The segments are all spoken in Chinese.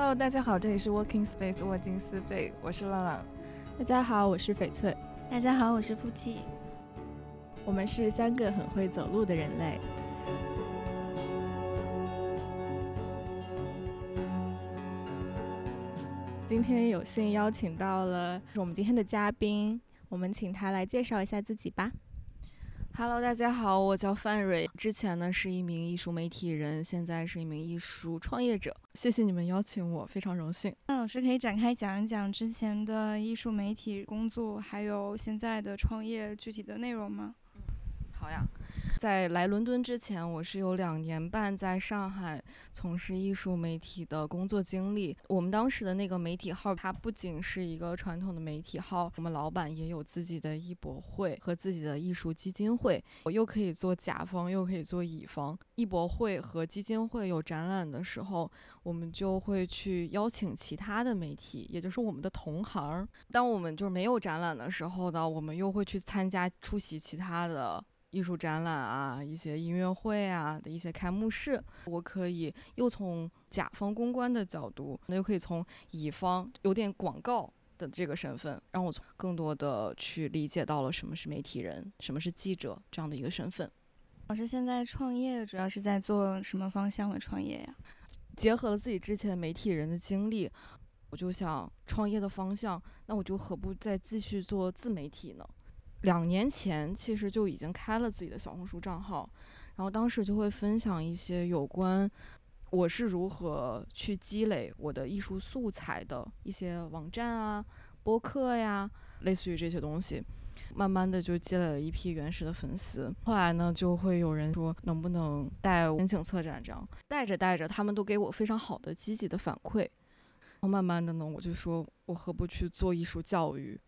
Hello，大家好，这里是 Working Space 沃金斯贝，我是浪浪。大家好，我是翡翠。大家好，我是夫妻。我们是三个很会走路的人类。今天有幸邀请到了我们今天的嘉宾，我们请他来介绍一下自己吧。Hello，大家好，我叫范蕊，之前呢是一名艺术媒体人，现在是一名艺术创业者。谢谢你们邀请我，非常荣幸。那老师可以展开讲一讲之前的艺术媒体工作，还有现在的创业具体的内容吗？好呀，在来伦敦之前，我是有两年半在上海从事艺术媒体的工作经历。我们当时的那个媒体号，它不仅是一个传统的媒体号，我们老板也有自己的艺博会和自己的艺术基金会。我又可以做甲方，又可以做乙方。艺博会和基金会有展览的时候，我们就会去邀请其他的媒体，也就是我们的同行。当我们就是没有展览的时候呢，我们又会去参加出席其他的。艺术展览啊，一些音乐会啊的一些开幕式，我可以又从甲方公关的角度，那又可以从乙方有点广告的这个身份，让我从更多的去理解到了什么是媒体人，什么是记者这样的一个身份。老师现在创业主要是在做什么方向的创业呀？结合了自己之前媒体人的经历，我就想创业的方向，那我就何不再继续做自媒体呢？两年前其实就已经开了自己的小红书账号，然后当时就会分享一些有关我是如何去积累我的艺术素材的一些网站啊、播客呀，类似于这些东西，慢慢的就积累了一批原始的粉丝。后来呢，就会有人说能不能带申请策展，这样带着带着，他们都给我非常好的积极的反馈。然后慢慢的呢，我就说我何不去做艺术教育？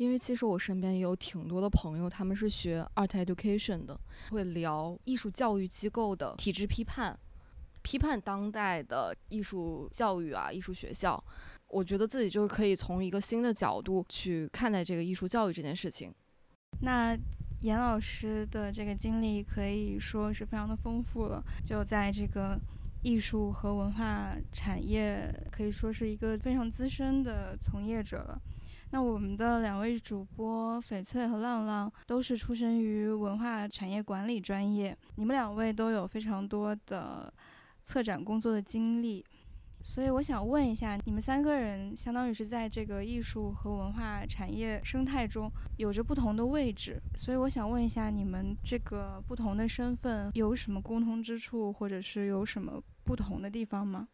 因为其实我身边也有挺多的朋友，他们是学 art education 的，会聊艺术教育机构的体制批判，批判当代的艺术教育啊，艺术学校。我觉得自己就是可以从一个新的角度去看待这个艺术教育这件事情。那严老师的这个经历可以说是非常的丰富了，就在这个艺术和文化产业，可以说是一个非常资深的从业者了。那我们的两位主播翡翠和浪浪都是出身于文化产业管理专业，你们两位都有非常多的策展工作的经历，所以我想问一下，你们三个人相当于是在这个艺术和文化产业生态中有着不同的位置，所以我想问一下，你们这个不同的身份有什么共通之处，或者是有什么不同的地方吗？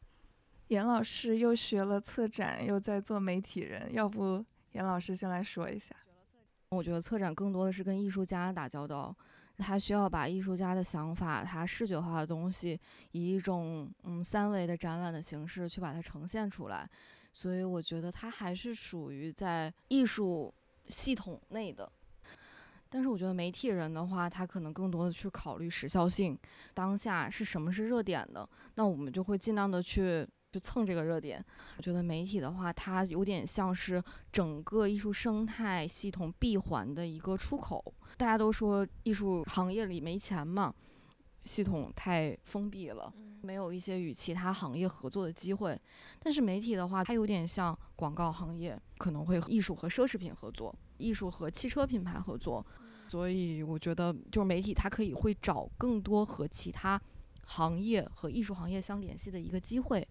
严老师又学了策展，又在做媒体人，要不？严老师先来说一下，我觉得策展更多的是跟艺术家打交道，他需要把艺术家的想法，他视觉化的东西，以一种嗯三维的展览的形式去把它呈现出来，所以我觉得他还是属于在艺术系统内的。但是我觉得媒体人的话，他可能更多的去考虑时效性，当下是什么是热点的，那我们就会尽量的去。去蹭这个热点，我觉得媒体的话，它有点像是整个艺术生态系统闭环的一个出口。大家都说艺术行业里没钱嘛，系统太封闭了，没有一些与其他行业合作的机会。但是媒体的话，它有点像广告行业，可能会艺术和奢侈品合作，艺术和汽车品牌合作。所以我觉得，就是媒体它可以会找更多和其他行业和艺术行业相联系的一个机会。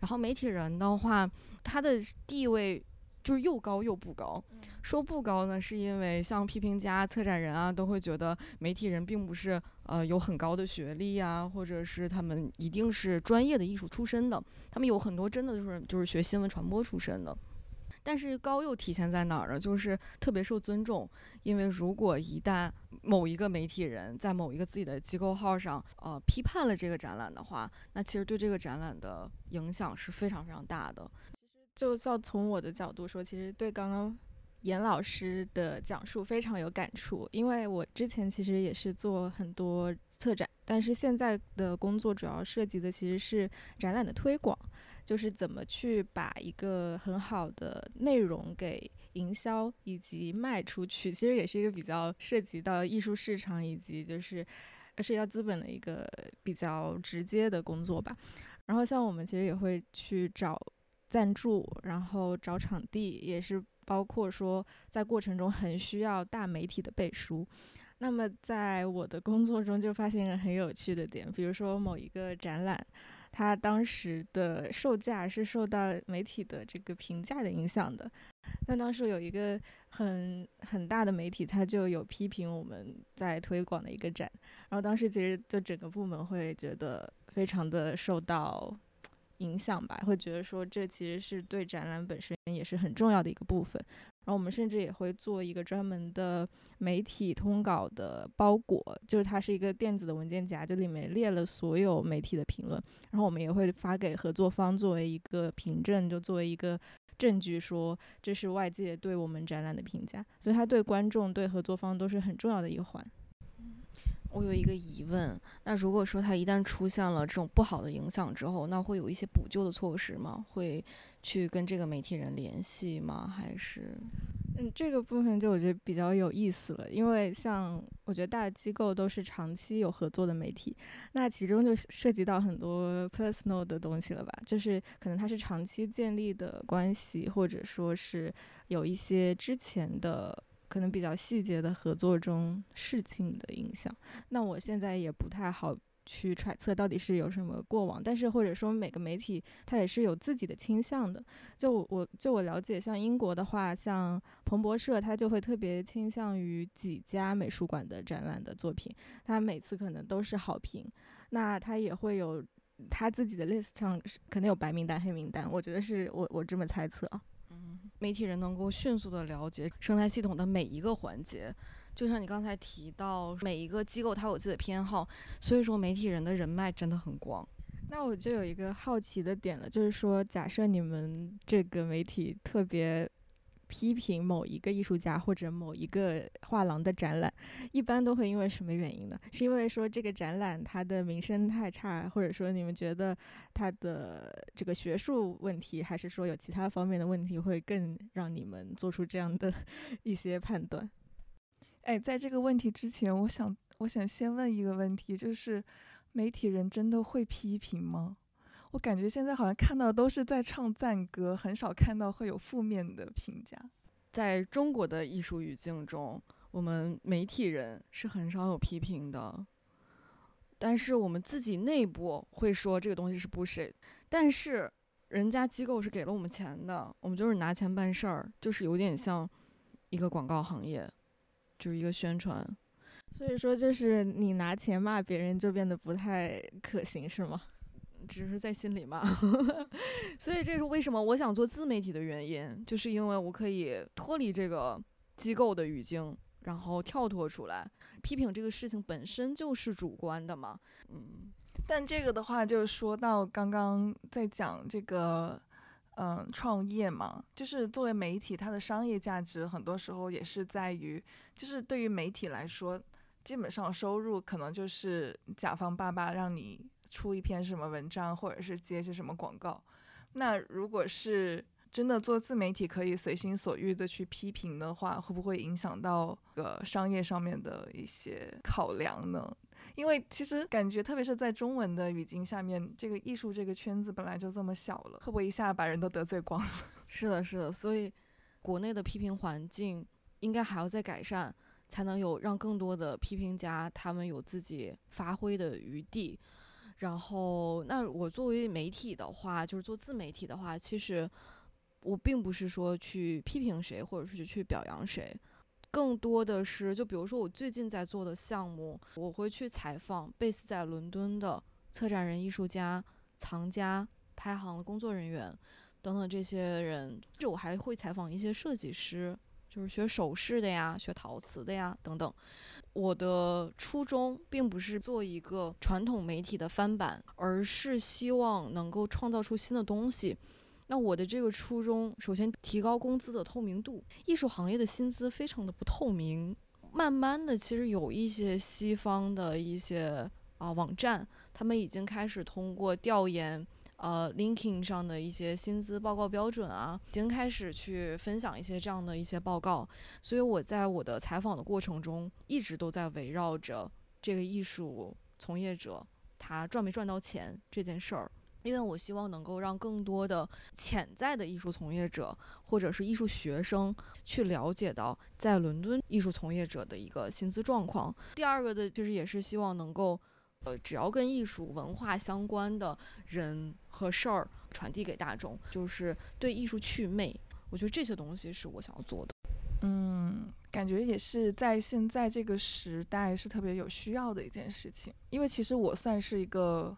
然后媒体人的话，他的地位就是又高又不高。说不高呢，是因为像批评家、策展人啊，都会觉得媒体人并不是呃有很高的学历啊，或者是他们一定是专业的艺术出身的。他们有很多真的就是就是学新闻传播出身的。但是高又体现在哪儿呢？就是特别受尊重，因为如果一旦某一个媒体人在某一个自己的机构号上，呃，批判了这个展览的话，那其实对这个展览的影响是非常非常大的。其实，就像从我的角度说，其实对刚刚严老师的讲述非常有感触，因为我之前其实也是做很多策展，但是现在的工作主要涉及的其实是展览的推广。就是怎么去把一个很好的内容给营销以及卖出去，其实也是一个比较涉及到艺术市场以及就是涉及到资本的一个比较直接的工作吧。然后像我们其实也会去找赞助，然后找场地，也是包括说在过程中很需要大媒体的背书。那么在我的工作中就发现一个很有趣的点，比如说某一个展览，它当时的售价是受到媒体的这个评价的影响的。但当时有一个很很大的媒体，他就有批评我们在推广的一个展，然后当时其实就整个部门会觉得非常的受到影响吧，会觉得说这其实是对展览本身也是很重要的一个部分。然后我们甚至也会做一个专门的媒体通稿的包裹，就是它是一个电子的文件夹，就里面列了所有媒体的评论，然后我们也会发给合作方作为一个凭证，就作为一个证据，说这是外界对我们展览的评价，所以它对观众、对合作方都是很重要的一环。我有一个疑问，那如果说它一旦出现了这种不好的影响之后，那会有一些补救的措施吗？会去跟这个媒体人联系吗？还是？嗯，这个部分就我觉得比较有意思了，因为像我觉得大机构都是长期有合作的媒体，那其中就涉及到很多 personal 的东西了吧，就是可能它是长期建立的关系，或者说是有一些之前的。可能比较细节的合作中事情的影响，那我现在也不太好去揣测到底是有什么过往，但是或者说每个媒体它也是有自己的倾向的。就我就我了解，像英国的话，像彭博社，它就会特别倾向于几家美术馆的展览的作品，它每次可能都是好评。那它也会有它自己的 list 上可能有白名单、黑名单，我觉得是我我这么猜测啊。媒体人能够迅速的了解生态系统的每一个环节，就像你刚才提到，每一个机构它有自己的偏好，所以说媒体人的人脉真的很广。那我就有一个好奇的点了，就是说，假设你们这个媒体特别。批评某一个艺术家或者某一个画廊的展览，一般都会因为什么原因呢？是因为说这个展览它的名声太差，或者说你们觉得它的这个学术问题，还是说有其他方面的问题会更让你们做出这样的 一些判断？哎，在这个问题之前，我想我想先问一个问题，就是媒体人真的会批评吗？我感觉现在好像看到都是在唱赞歌，很少看到会有负面的评价。在中国的艺术语境中，我们媒体人是很少有批评的，但是我们自己内部会说这个东西是不是？但是人家机构是给了我们钱的，我们就是拿钱办事儿，就是有点像一个广告行业，就是一个宣传。所以说，就是你拿钱骂别人，就变得不太可行，是吗？只是在心里骂，所以这是为什么我想做自媒体的原因，就是因为我可以脱离这个机构的语境，然后跳脱出来。批评这个事情本身就是主观的嘛，嗯。但这个的话，就是说到刚刚在讲这个，嗯，创业嘛，就是作为媒体，它的商业价值很多时候也是在于，就是对于媒体来说，基本上收入可能就是甲方爸爸让你。出一篇什么文章，或者是接些什么广告，那如果是真的做自媒体，可以随心所欲的去批评的话，会不会影响到个商业上面的一些考量呢？因为其实感觉，特别是在中文的语境下面，这个艺术这个圈子本来就这么小了，会不会一下把人都得罪光了？是的，是的，所以国内的批评环境应该还要再改善，才能有让更多的批评家他们有自己发挥的余地。然后，那我作为媒体的话，就是做自媒体的话，其实我并不是说去批评谁，或者是去表扬谁，更多的是，就比如说我最近在做的项目，我会去采访贝斯在伦敦的策展人、艺术家、藏家、拍行的工作人员等等这些人，这我还会采访一些设计师。就是学首饰的呀，学陶瓷的呀，等等。我的初衷并不是做一个传统媒体的翻版，而是希望能够创造出新的东西。那我的这个初衷，首先提高工资的透明度。艺术行业的薪资非常的不透明。慢慢的，其实有一些西方的一些啊网站，他们已经开始通过调研。呃，LinkedIn 上的一些薪资报告标准啊，已经开始去分享一些这样的一些报告，所以我在我的采访的过程中，一直都在围绕着这个艺术从业者他赚没赚到钱这件事儿。因为我希望能够让更多的潜在的艺术从业者或者是艺术学生去了解到在伦敦艺术从业者的一个薪资状况。第二个的就是也是希望能够，呃，只要跟艺术文化相关的人和事儿传递给大众，就是对艺术祛魅。我觉得这些东西是我想要做的。嗯，感觉也是在现在这个时代是特别有需要的一件事情，因为其实我算是一个。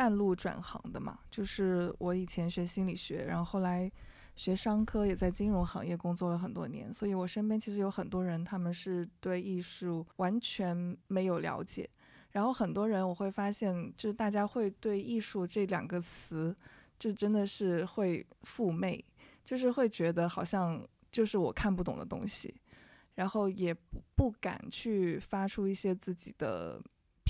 半路转行的嘛，就是我以前学心理学，然后后来学商科，也在金融行业工作了很多年，所以我身边其实有很多人，他们是对艺术完全没有了解。然后很多人我会发现，就是大家会对艺术这两个词，就真的是会负媚，就是会觉得好像就是我看不懂的东西，然后也不不敢去发出一些自己的。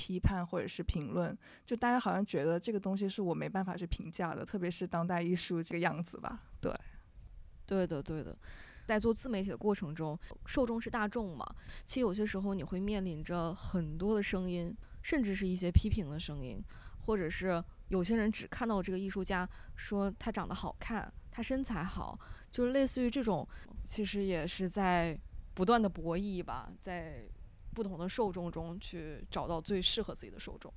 批判或者是评论，就大家好像觉得这个东西是我没办法去评价的，特别是当代艺术这个样子吧。对，对的，对的。在做自媒体的过程中，受众是大众嘛，其实有些时候你会面临着很多的声音，甚至是一些批评的声音，或者是有些人只看到这个艺术家说他长得好看，他身材好，就是类似于这种，其实也是在不断的博弈吧，在。不同的受众中去找到最适合自己的受众，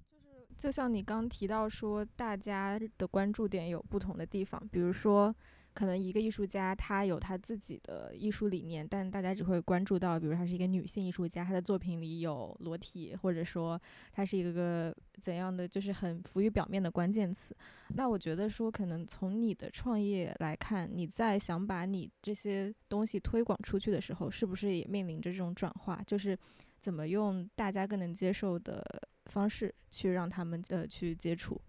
就是就像你刚提到说，大家的关注点有不同的地方，比如说。可能一个艺术家他有他自己的艺术理念，但大家只会关注到，比如他是一个女性艺术家，她的作品里有裸体，或者说她是一个怎样的，就是很浮于表面的关键词。那我觉得说，可能从你的创业来看，你在想把你这些东西推广出去的时候，是不是也面临着这种转化？就是怎么用大家更能接受的方式去让他们呃去接触。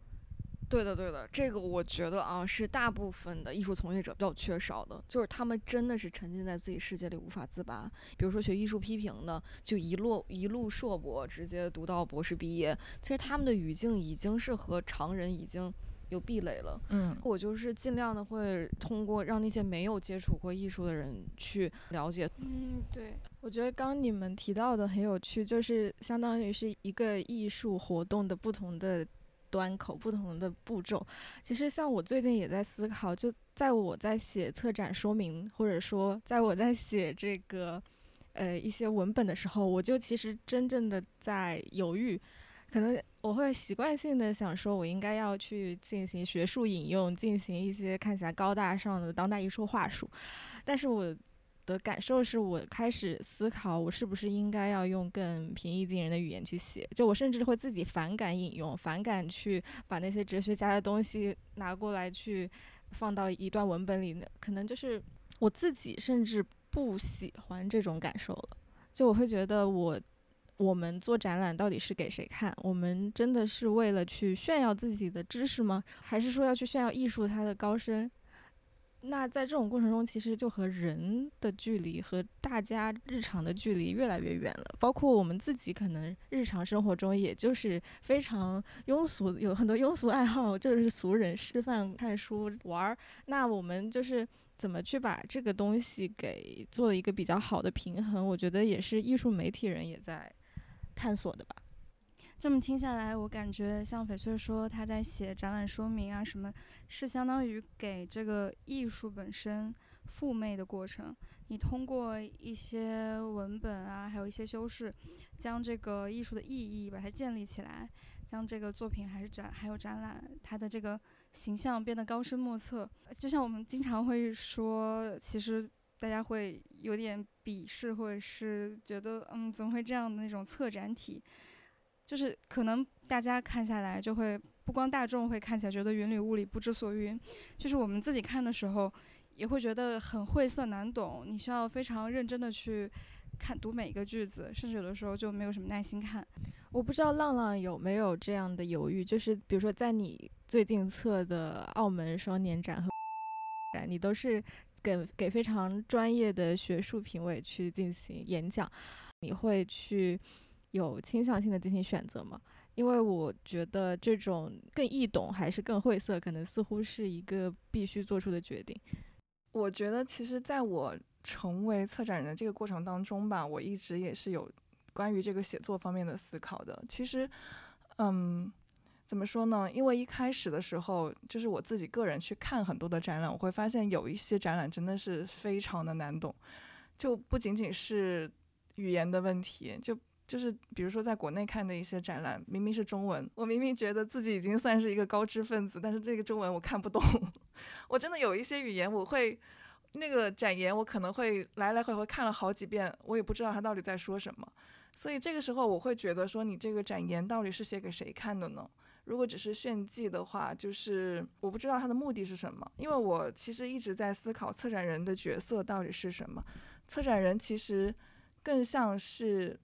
对的，对的，这个我觉得啊，是大部分的艺术从业者比较缺少的，就是他们真的是沉浸在自己世界里无法自拔。比如说学艺术批评的，就一路一路硕博，直接读到博士毕业，其实他们的语境已经是和常人已经有壁垒了。嗯，我就是尽量的会通过让那些没有接触过艺术的人去了解。嗯，对，我觉得刚你们提到的很有趣，就是相当于是一个艺术活动的不同的。端口不同的步骤，其实像我最近也在思考，就在我在写策展说明，或者说在我在写这个呃一些文本的时候，我就其实真正的在犹豫，可能我会习惯性的想说，我应该要去进行学术引用，进行一些看起来高大上的当代艺术话术，但是我。的感受是我开始思考，我是不是应该要用更平易近人的语言去写？就我甚至会自己反感引用，反感去把那些哲学家的东西拿过来去放到一段文本里。那可能就是我自己甚至不喜欢这种感受了。就我会觉得，我我们做展览到底是给谁看？我们真的是为了去炫耀自己的知识吗？还是说要去炫耀艺术它的高深？那在这种过程中，其实就和人的距离和大家日常的距离越来越远了。包括我们自己，可能日常生活中也就是非常庸俗，有很多庸俗爱好，就是俗人吃饭、看书、玩儿。那我们就是怎么去把这个东西给做一个比较好的平衡？我觉得也是艺术媒体人也在探索的吧。这么听下来，我感觉像翡翠说他在写展览说明啊什么，是相当于给这个艺术本身复魅的过程。你通过一些文本啊，还有一些修饰，将这个艺术的意义把它建立起来，将这个作品还是展还有展览它的这个形象变得高深莫测。就像我们经常会说，其实大家会有点鄙视，或者是觉得嗯怎么会这样的那种策展体。就是可能大家看下来就会不光大众会看起来觉得云里雾里不知所云，就是我们自己看的时候也会觉得很晦涩难懂。你需要非常认真的去看读每一个句子，甚至有的时候就没有什么耐心看。我不知道浪浪有没有这样的犹豫，就是比如说在你最近测的澳门双年展和展，你都是给给非常专业的学术评委去进行演讲，你会去。有倾向性的进行选择吗？因为我觉得这种更易懂还是更晦涩，可能似乎是一个必须做出的决定。我觉得其实在我成为策展人的这个过程当中吧，我一直也是有关于这个写作方面的思考的。其实，嗯，怎么说呢？因为一开始的时候，就是我自己个人去看很多的展览，我会发现有一些展览真的是非常的难懂，就不仅仅是语言的问题，就就是比如说在国内看的一些展览，明明是中文，我明明觉得自己已经算是一个高知分子，但是这个中文我看不懂，我真的有一些语言我会。那个展言我可能会来来回回看了好几遍，我也不知道他到底在说什么，所以这个时候我会觉得说，你这个展言到底是写给谁看的呢？如果只是炫技的话，就是我不知道他的目的是什么，因为我其实一直在思考策展人的角色到底是什么。策展人其实更像是，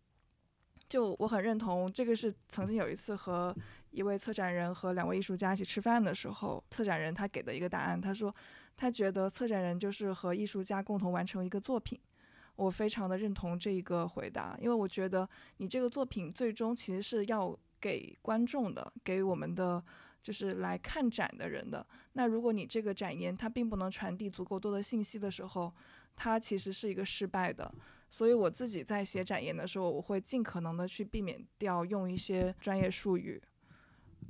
就我很认同这个是曾经有一次和一位策展人和两位艺术家一起吃饭的时候，策展人他给的一个答案，他说。他觉得策展人就是和艺术家共同完成一个作品，我非常的认同这一个回答，因为我觉得你这个作品最终其实是要给观众的，给我们的就是来看展的人的。那如果你这个展言它并不能传递足够多的信息的时候，它其实是一个失败的。所以我自己在写展言的时候，我会尽可能的去避免掉用一些专业术语。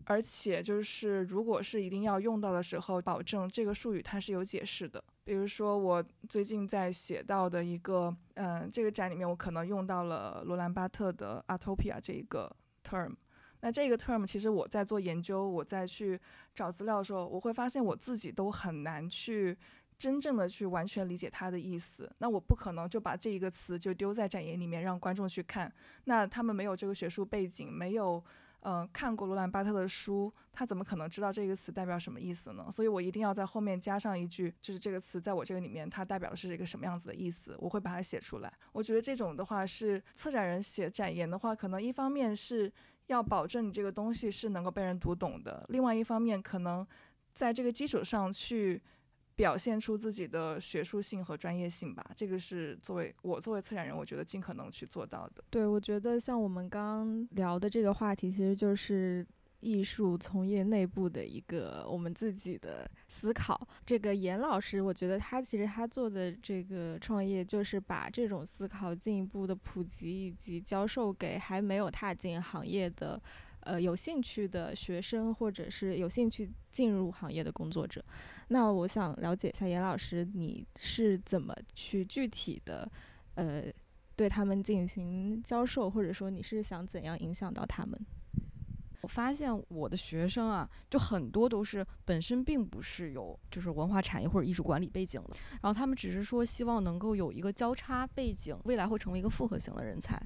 而且就是，如果是一定要用到的时候，保证这个术语它是有解释的。比如说，我最近在写到的一个，嗯，这个展里面我可能用到了罗兰巴特的 “atopia” 这一个 term。那这个 term 其实我在做研究，我在去找资料的时候，我会发现我自己都很难去真正的去完全理解它的意思。那我不可能就把这一个词就丢在展言里面让观众去看，那他们没有这个学术背景，没有。嗯，看过罗兰巴特的书，他怎么可能知道这个词代表什么意思呢？所以我一定要在后面加上一句，就是这个词在我这个里面，它代表的是一个什么样子的意思，我会把它写出来。我觉得这种的话是策展人写展言的话，可能一方面是要保证你这个东西是能够被人读懂的，另外一方面可能在这个基础上去。表现出自己的学术性和专业性吧，这个是作为我作为策展人，我觉得尽可能去做到的。对，我觉得像我们刚聊的这个话题，其实就是艺术从业内部的一个我们自己的思考。这个严老师，我觉得他其实他做的这个创业，就是把这种思考进一步的普及以及教授给还没有踏进行业的。呃，有兴趣的学生，或者是有兴趣进入行业的工作者，那我想了解一下严老师，你是怎么去具体的，呃，对他们进行教授，或者说你是想怎样影响到他们？我发现我的学生啊，就很多都是本身并不是有就是文化产业或者艺术管理背景的，然后他们只是说希望能够有一个交叉背景，未来会成为一个复合型的人才。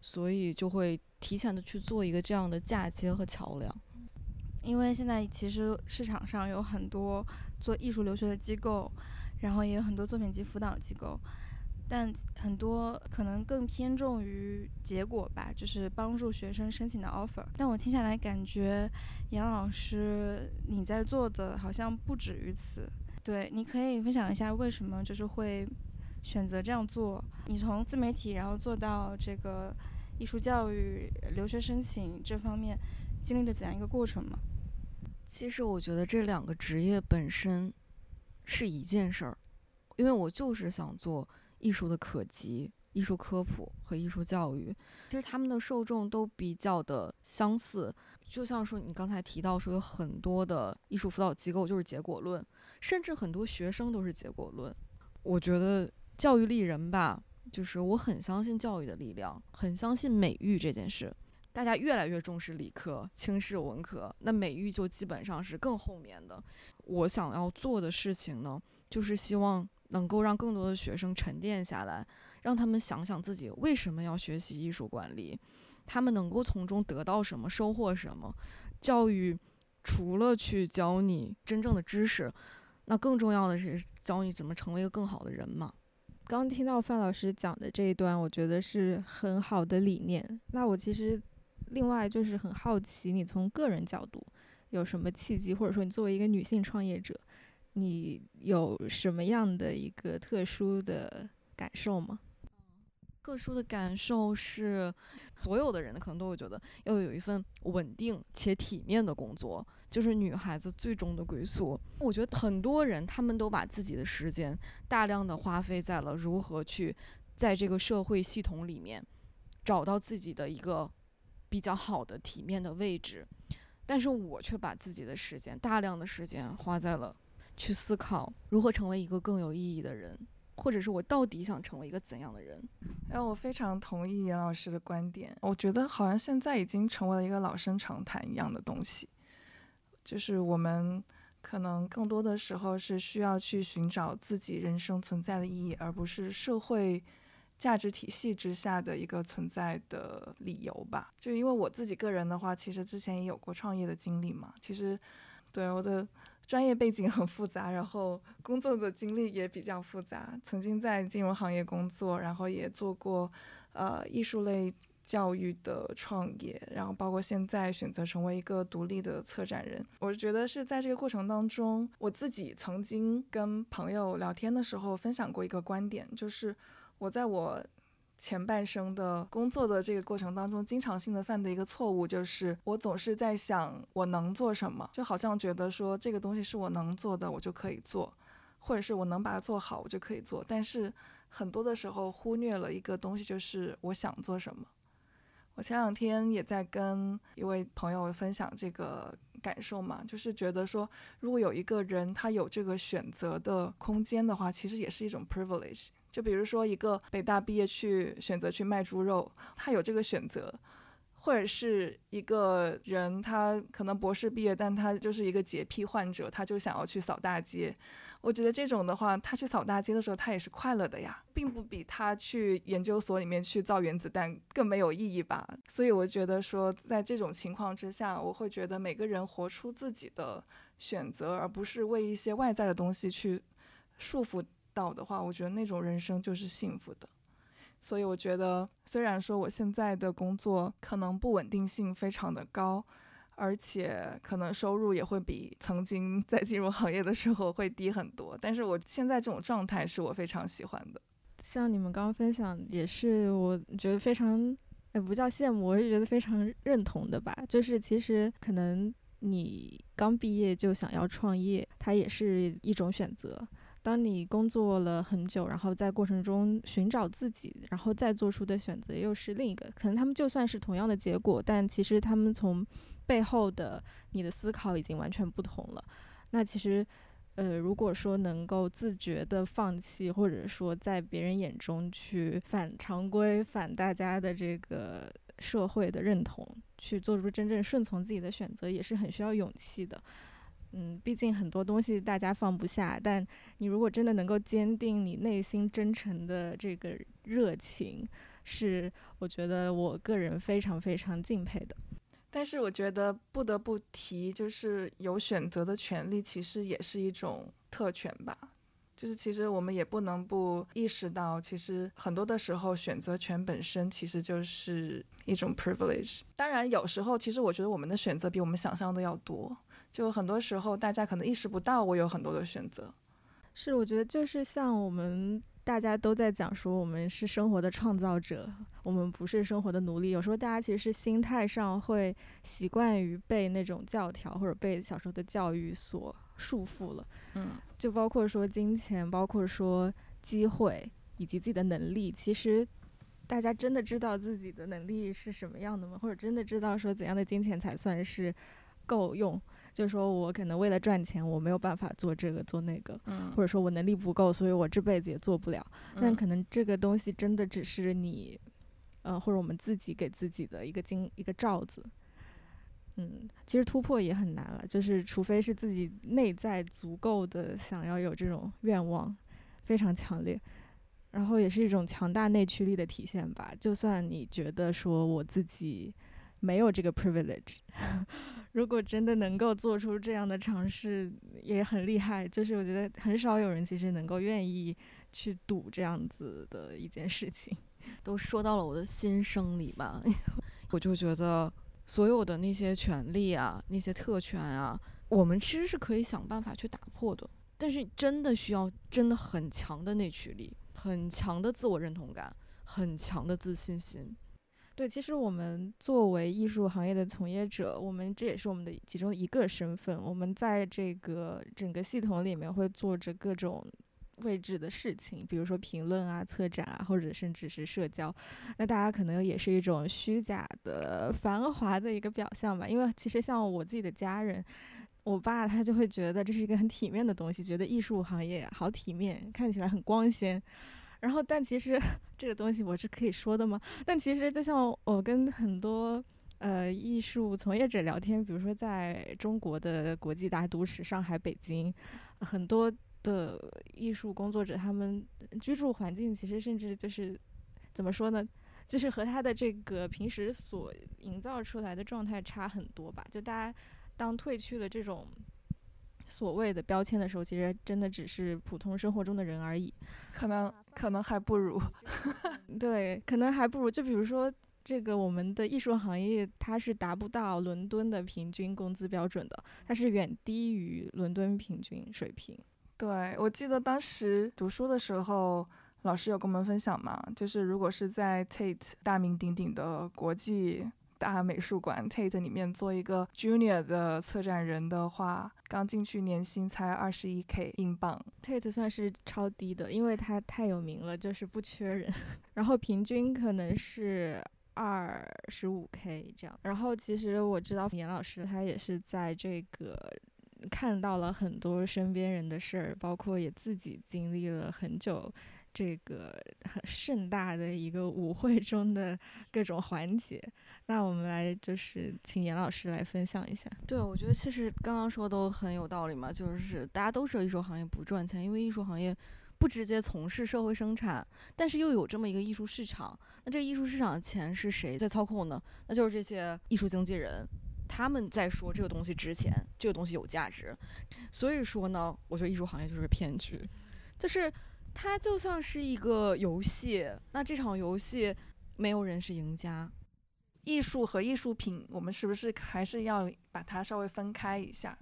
所以就会提前的去做一个这样的嫁接和桥梁，因为现在其实市场上有很多做艺术留学的机构，然后也有很多作品集辅导机构，但很多可能更偏重于结果吧，就是帮助学生申请的 offer。但我听下来感觉，杨老师你在做的好像不止于此，对，你可以分享一下为什么就是会。选择这样做，你从自媒体然后做到这个艺术教育、留学申请这方面，经历了怎样一个过程吗？其实我觉得这两个职业本身是一件事儿，因为我就是想做艺术的可及、艺术科普和艺术教育。其实他们的受众都比较的相似，就像说你刚才提到说有很多的艺术辅导机构就是结果论，甚至很多学生都是结果论。我觉得。教育立人吧，就是我很相信教育的力量，很相信美育这件事。大家越来越重视理科，轻视文科，那美育就基本上是更后面的。我想要做的事情呢，就是希望能够让更多的学生沉淀下来，让他们想想自己为什么要学习艺术管理，他们能够从中得到什么，收获什么。教育除了去教你真正的知识，那更重要的是教你怎么成为一个更好的人嘛。刚听到范老师讲的这一段，我觉得是很好的理念。那我其实另外就是很好奇，你从个人角度有什么契机，或者说你作为一个女性创业者，你有什么样的一个特殊的感受吗？特殊的感受是，所有的人可能都会觉得要有一份稳定且体面的工作，就是女孩子最终的归宿。我觉得很多人他们都把自己的时间大量的花费在了如何去在这个社会系统里面找到自己的一个比较好的体面的位置。但是我却把自己的时间，大量的时间花在了去思考如何成为一个更有意义的人，或者是我到底想成为一个怎样的人。让我非常同意严老师的观点，我觉得好像现在已经成为了一个老生常谈一样的东西，就是我们可能更多的时候是需要去寻找自己人生存在的意义，而不是社会价值体系之下的一个存在的理由吧。就因为我自己个人的话，其实之前也有过创业的经历嘛，其实对我的。专业背景很复杂，然后工作的经历也比较复杂。曾经在金融行业工作，然后也做过呃艺术类教育的创业，然后包括现在选择成为一个独立的策展人。我觉得是在这个过程当中，我自己曾经跟朋友聊天的时候分享过一个观点，就是我在我。前半生的工作的这个过程当中，经常性的犯的一个错误就是，我总是在想我能做什么，就好像觉得说这个东西是我能做的，我就可以做，或者是我能把它做好，我就可以做。但是很多的时候忽略了一个东西，就是我想做什么。前两天也在跟一位朋友分享这个感受嘛，就是觉得说，如果有一个人他有这个选择的空间的话，其实也是一种 privilege。就比如说，一个北大毕业去选择去卖猪肉，他有这个选择；或者是一个人，他可能博士毕业，但他就是一个洁癖患者，他就想要去扫大街。我觉得这种的话，他去扫大街的时候，他也是快乐的呀，并不比他去研究所里面去造原子弹更没有意义吧。所以我觉得说，在这种情况之下，我会觉得每个人活出自己的选择，而不是为一些外在的东西去束缚。到的话，我觉得那种人生就是幸福的。所以我觉得，虽然说我现在的工作可能不稳定性非常的高，而且可能收入也会比曾经在金融行业的时候会低很多，但是我现在这种状态是我非常喜欢的。像你们刚刚分享，也是我觉得非常，哎，不叫羡慕，我是觉得非常认同的吧。就是其实可能你刚毕业就想要创业，它也是一种选择。当你工作了很久，然后在过程中寻找自己，然后再做出的选择又是另一个。可能他们就算是同样的结果，但其实他们从背后的你的思考已经完全不同了。那其实，呃，如果说能够自觉的放弃，或者说在别人眼中去反常规、反大家的这个社会的认同，去做出真正顺从自己的选择，也是很需要勇气的。嗯，毕竟很多东西大家放不下，但你如果真的能够坚定你内心真诚的这个热情，是我觉得我个人非常非常敬佩的。但是我觉得不得不提，就是有选择的权利，其实也是一种特权吧。就是其实我们也不能不意识到，其实很多的时候选择权本身其实就是一种 privilege。当然，有时候其实我觉得我们的选择比我们想象的要多。就很多时候，大家可能意识不到我有很多的选择。是，我觉得就是像我们大家都在讲说，我们是生活的创造者，我们不是生活的奴隶。有时候大家其实是心态上会习惯于被那种教条或者被小时候的教育所束缚了。嗯，就包括说金钱，包括说机会以及自己的能力。其实大家真的知道自己的能力是什么样的吗？或者真的知道说怎样的金钱才算是够用？就说我可能为了赚钱，我没有办法做这个做那个，嗯，或者说我能力不够，所以我这辈子也做不了。但可能这个东西真的只是你，呃，或者我们自己给自己的一个金一个罩子。嗯，其实突破也很难了，就是除非是自己内在足够的想要有这种愿望，非常强烈，然后也是一种强大内驱力的体现吧。就算你觉得说我自己没有这个 privilege。如果真的能够做出这样的尝试，也很厉害。就是我觉得很少有人其实能够愿意去赌这样子的一件事情。都说到了我的心声里吧，我就觉得所有的那些权利啊、那些特权啊，我们其实是可以想办法去打破的。但是真的需要真的很强的内驱力、很强的自我认同感、很强的自信心。对，其实我们作为艺术行业的从业者，我们这也是我们的其中一个身份。我们在这个整个系统里面会做着各种位置的事情，比如说评论啊、策展啊，或者甚至是社交，那大家可能也是一种虚假的繁华的一个表象吧。因为其实像我自己的家人，我爸他就会觉得这是一个很体面的东西，觉得艺术行业好体面，看起来很光鲜。然后，但其实 这个东西我是可以说的吗？但其实就像我跟很多呃艺术从业者聊天，比如说在中国的国际大都市上海、北京，很多的艺术工作者，他们居住环境其实甚至就是怎么说呢？就是和他的这个平时所营造出来的状态差很多吧。就大家当褪去了这种。所谓的标签的时候，其实真的只是普通生活中的人而已，可能可能还不如，对，可能还不如。就比如说这个我们的艺术行业，它是达不到伦敦的平均工资标准的，它是远低于伦敦平均水平。对，我记得当时读书的时候，老师有跟我们分享嘛，就是如果是在 Tate 大名鼎鼎的国际。大美术馆 Tate 里面做一个 Junior 的策展人的话，刚进去年薪才二十一 K 英镑。Tate 算是超低的，因为它太有名了，就是不缺人。然后平均可能是二十五 K 这样。然后其实我知道严老师他也是在这个看到了很多身边人的事儿，包括也自己经历了很久。这个很盛大的一个舞会中的各种环节，那我们来就是请严老师来分享一下。对，我觉得其实刚刚说都很有道理嘛，就是大家都说艺术行业不赚钱，因为艺术行业不直接从事社会生产，但是又有这么一个艺术市场。那这个艺术市场的钱是谁在操控呢？那就是这些艺术经纪人，他们在说这个东西值钱，这个东西有价值。所以说呢，我觉得艺术行业就是骗局，就是。它就像是一个游戏，那这场游戏没有人是赢家。艺术和艺术品，我们是不是还是要把它稍微分开一下？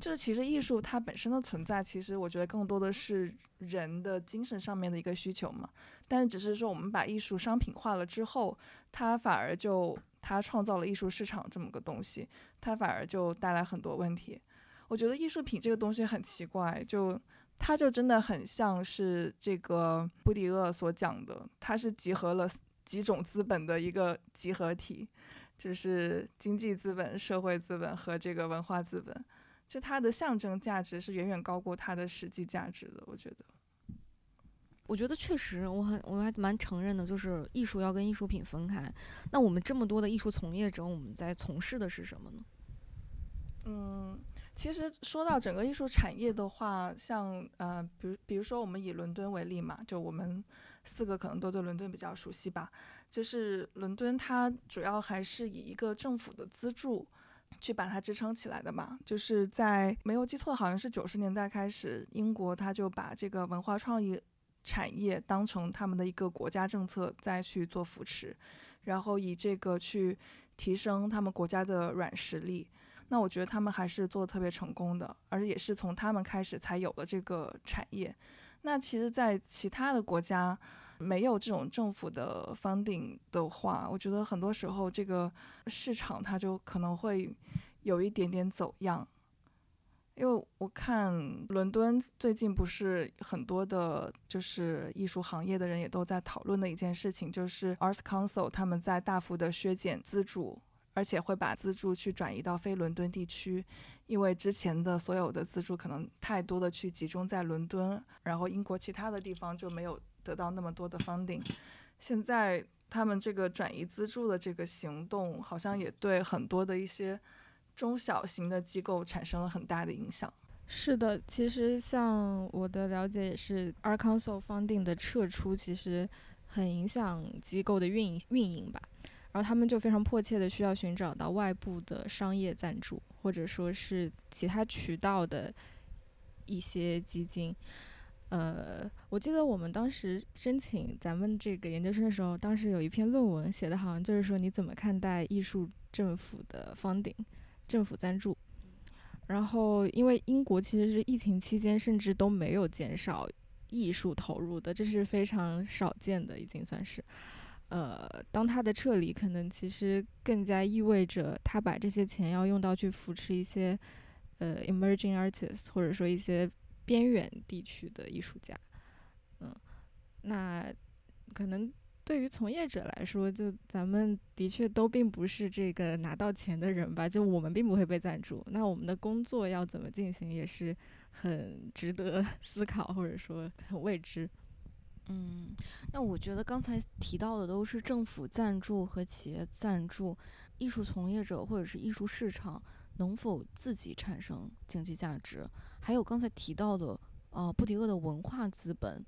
就是其实艺术它本身的存在，其实我觉得更多的是人的精神上面的一个需求嘛。但是只是说我们把艺术商品化了之后，它反而就它创造了艺术市场这么个东西，它反而就带来很多问题。我觉得艺术品这个东西很奇怪，就。它就真的很像是这个布迪厄所讲的，它是集合了几种资本的一个集合体，就是经济资本、社会资本和这个文化资本，就它的象征价值是远远高过它的实际价值的。我觉得，我觉得确实，我很我还蛮承认的，就是艺术要跟艺术品分开。那我们这么多的艺术从业者，我们在从事的是什么呢？嗯。其实说到整个艺术产业的话，像呃，比如比如说我们以伦敦为例嘛，就我们四个可能都对伦敦比较熟悉吧。就是伦敦它主要还是以一个政府的资助去把它支撑起来的嘛。就是在没有记错，好像是九十年代开始，英国它就把这个文化创意产业当成他们的一个国家政策再去做扶持，然后以这个去提升他们国家的软实力。那我觉得他们还是做的特别成功的，而也是从他们开始才有了这个产业。那其实，在其他的国家没有这种政府的 funding 的话，我觉得很多时候这个市场它就可能会有一点点走样。因为我看伦敦最近不是很多的，就是艺术行业的人也都在讨论的一件事情，就是 Arts Council 他们在大幅的削减资助。而且会把资助去转移到非伦敦地区，因为之前的所有的资助可能太多的去集中在伦敦，然后英国其他的地方就没有得到那么多的 funding。现在他们这个转移资助的这个行动，好像也对很多的一些中小型的机构产生了很大的影响。是的，其实像我的了解也是，Art Council funding 的撤出其实很影响机构的运营运营吧。然后他们就非常迫切的需要寻找到外部的商业赞助，或者说是其他渠道的一些基金。呃，我记得我们当时申请咱们这个研究生的时候，当时有一篇论文写的好像就是说你怎么看待艺术政府的方顶政府赞助。然后因为英国其实是疫情期间甚至都没有减少艺术投入的，这是非常少见的，已经算是。呃，当他的撤离，可能其实更加意味着他把这些钱要用到去扶持一些呃 emerging artists，或者说一些边远地区的艺术家。嗯，那可能对于从业者来说，就咱们的确都并不是这个拿到钱的人吧，就我们并不会被赞助，那我们的工作要怎么进行，也是很值得思考，或者说很未知。嗯，那我觉得刚才提到的都是政府赞助和企业赞助，艺术从业者或者是艺术市场能否自己产生经济价值？还有刚才提到的，呃，布迪厄的文化资本。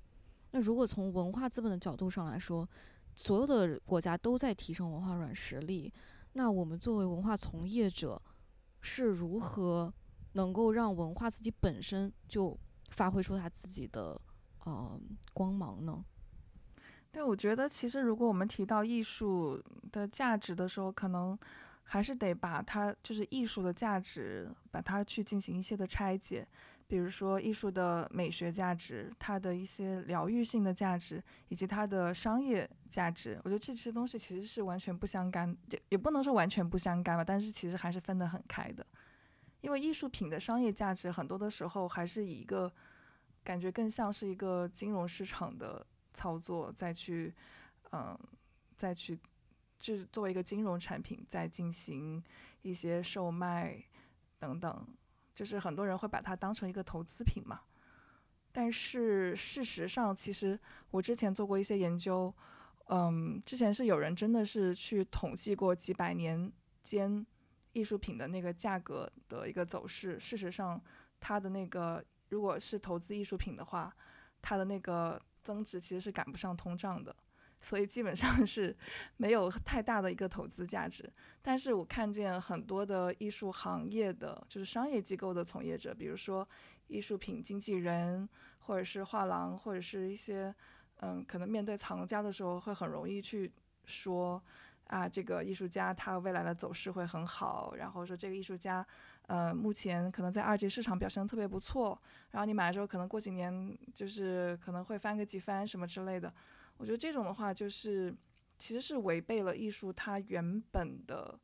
那如果从文化资本的角度上来说，所有的国家都在提升文化软实力，那我们作为文化从业者是如何能够让文化自己本身就发挥出它自己的？呃，光芒呢？对，我觉得其实如果我们提到艺术的价值的时候，可能还是得把它就是艺术的价值，把它去进行一些的拆解。比如说艺术的美学价值，它的一些疗愈性的价值，以及它的商业价值。我觉得这些东西其实是完全不相干，也也不能说完全不相干吧，但是其实还是分得很开的。因为艺术品的商业价值很多的时候还是以一个。感觉更像是一个金融市场的操作，再去，嗯，再去，就是作为一个金融产品在进行一些售卖等等，就是很多人会把它当成一个投资品嘛。但是事实上，其实我之前做过一些研究，嗯，之前是有人真的是去统计过几百年间艺术品的那个价格的一个走势。事实上，它的那个。如果是投资艺术品的话，它的那个增值其实是赶不上通胀的，所以基本上 是没有太大的一个投资价值。但是我看见很多的艺术行业的，就是商业机构的从业者，比如说艺术品经纪人，或者是画廊，或者是一些，嗯，可能面对藏家的时候，会很容易去说，啊，这个艺术家他未来的走势会很好，然后说这个艺术家。呃，目前可能在二级市场表现特别不错，然后你买了之后，可能过几年就是可能会翻个几番什么之类的。我觉得这种的话，就是其实是违背了艺术它原本的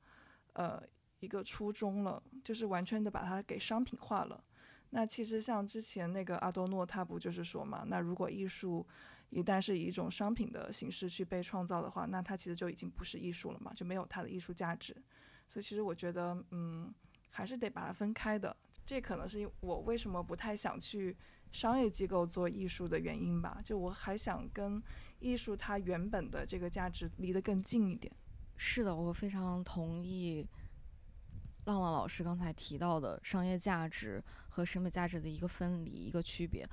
呃一个初衷了，就是完全的把它给商品化了。那其实像之前那个阿多诺，他不就是说嘛，那如果艺术一旦是以一种商品的形式去被创造的话，那它其实就已经不是艺术了嘛，就没有它的艺术价值。所以其实我觉得，嗯。还是得把它分开的，这可能是我为什么不太想去商业机构做艺术的原因吧。就我还想跟艺术它原本的这个价值离得更近一点。是的，我非常同意浪浪老师刚才提到的商业价值和审美价值的一个分离、一个区别。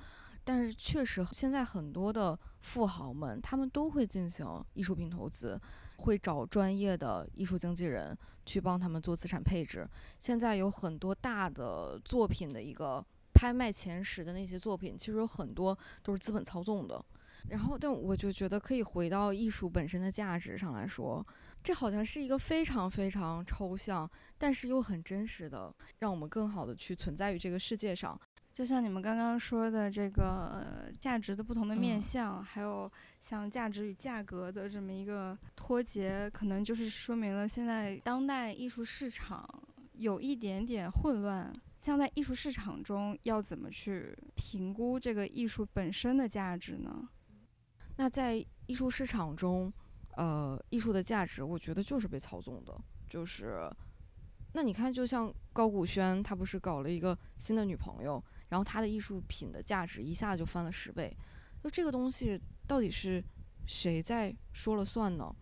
但是确实，现在很多的富豪们，他们都会进行艺术品投资，会找专业的艺术经纪人去帮他们做资产配置。现在有很多大的作品的一个拍卖前十的那些作品，其实有很多都是资本操纵的。然后，但我就觉得可以回到艺术本身的价值上来说，这好像是一个非常非常抽象，但是又很真实的，让我们更好的去存在于这个世界上。就像你们刚刚说的，这个价值的不同的面向，还有像价值与价格的这么一个脱节，可能就是说明了现在当代艺术市场有一点点混乱。像在艺术市场中，要怎么去评估这个艺术本身的价值呢？那在艺术市场中，呃，艺术的价值，我觉得就是被操纵的，就是，那你看，就像高古轩，他不是搞了一个新的女朋友？然后他的艺术品的价值一下就翻了十倍，就这个东西到底是谁在说了算呢？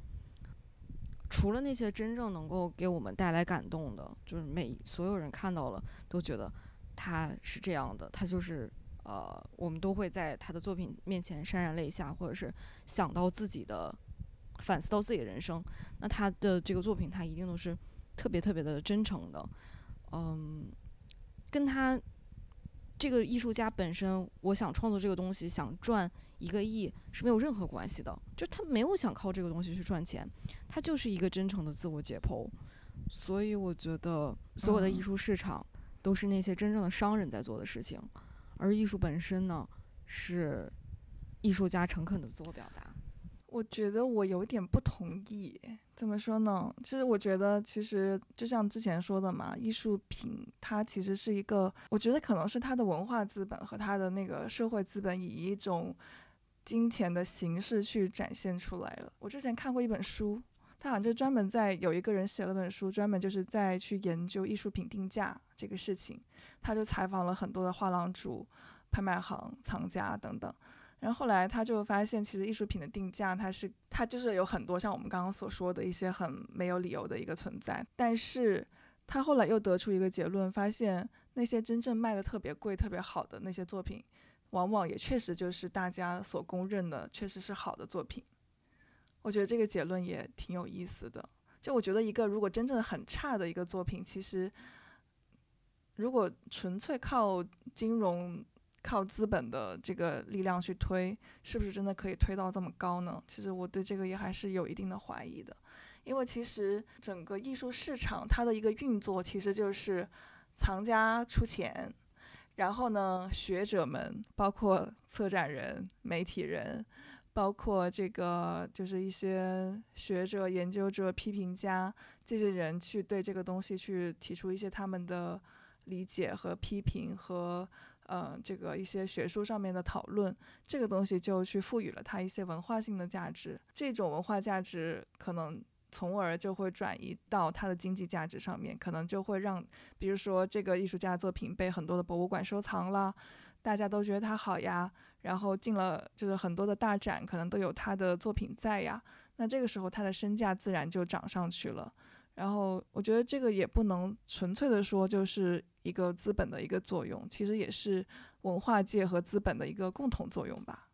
除了那些真正能够给我们带来感动的，就是每所有人看到了都觉得他是这样的，他就是呃，我们都会在他的作品面前潸然泪下，或者是想到自己的反思到自己的人生。那他的这个作品，他一定都是特别特别的真诚的，嗯，跟他。这个艺术家本身，我想创作这个东西，想赚一个亿是没有任何关系的，就他没有想靠这个东西去赚钱，他就是一个真诚的自我解剖。所以我觉得所有的艺术市场都是那些真正的商人在做的事情，而艺术本身呢，是艺术家诚恳的自我表达。我觉得我有点不同意。怎么说呢？其实我觉得，其实就像之前说的嘛，艺术品它其实是一个，我觉得可能是它的文化资本和它的那个社会资本以一种金钱的形式去展现出来了。我之前看过一本书，他好像就专门在有一个人写了本书，专门就是在去研究艺术品定价这个事情。他就采访了很多的画廊主、拍卖行、藏家等等。然后后来他就发现，其实艺术品的定价，它是它就是有很多像我们刚刚所说的一些很没有理由的一个存在。但是他后来又得出一个结论，发现那些真正卖的特别贵、特别好的那些作品。往往也确实就是大家所公认的，确实是好的作品。我觉得这个结论也挺有意思的。就我觉得，一个如果真正很差的一个作品，其实如果纯粹靠金融、靠资本的这个力量去推，是不是真的可以推到这么高呢？其实我对这个也还是有一定的怀疑的。因为其实整个艺术市场它的一个运作，其实就是藏家出钱。然后呢，学者们，包括策展人、媒体人，包括这个就是一些学者、研究者、批评家，这些人去对这个东西去提出一些他们的理解和批评和呃这个一些学术上面的讨论，这个东西就去赋予了它一些文化性的价值。这种文化价值可能。从而就会转移到它的经济价值上面，可能就会让，比如说这个艺术家的作品被很多的博物馆收藏了，大家都觉得他好呀，然后进了就是很多的大展，可能都有他的作品在呀，那这个时候他的身价自然就涨上去了。然后我觉得这个也不能纯粹的说就是一个资本的一个作用，其实也是文化界和资本的一个共同作用吧。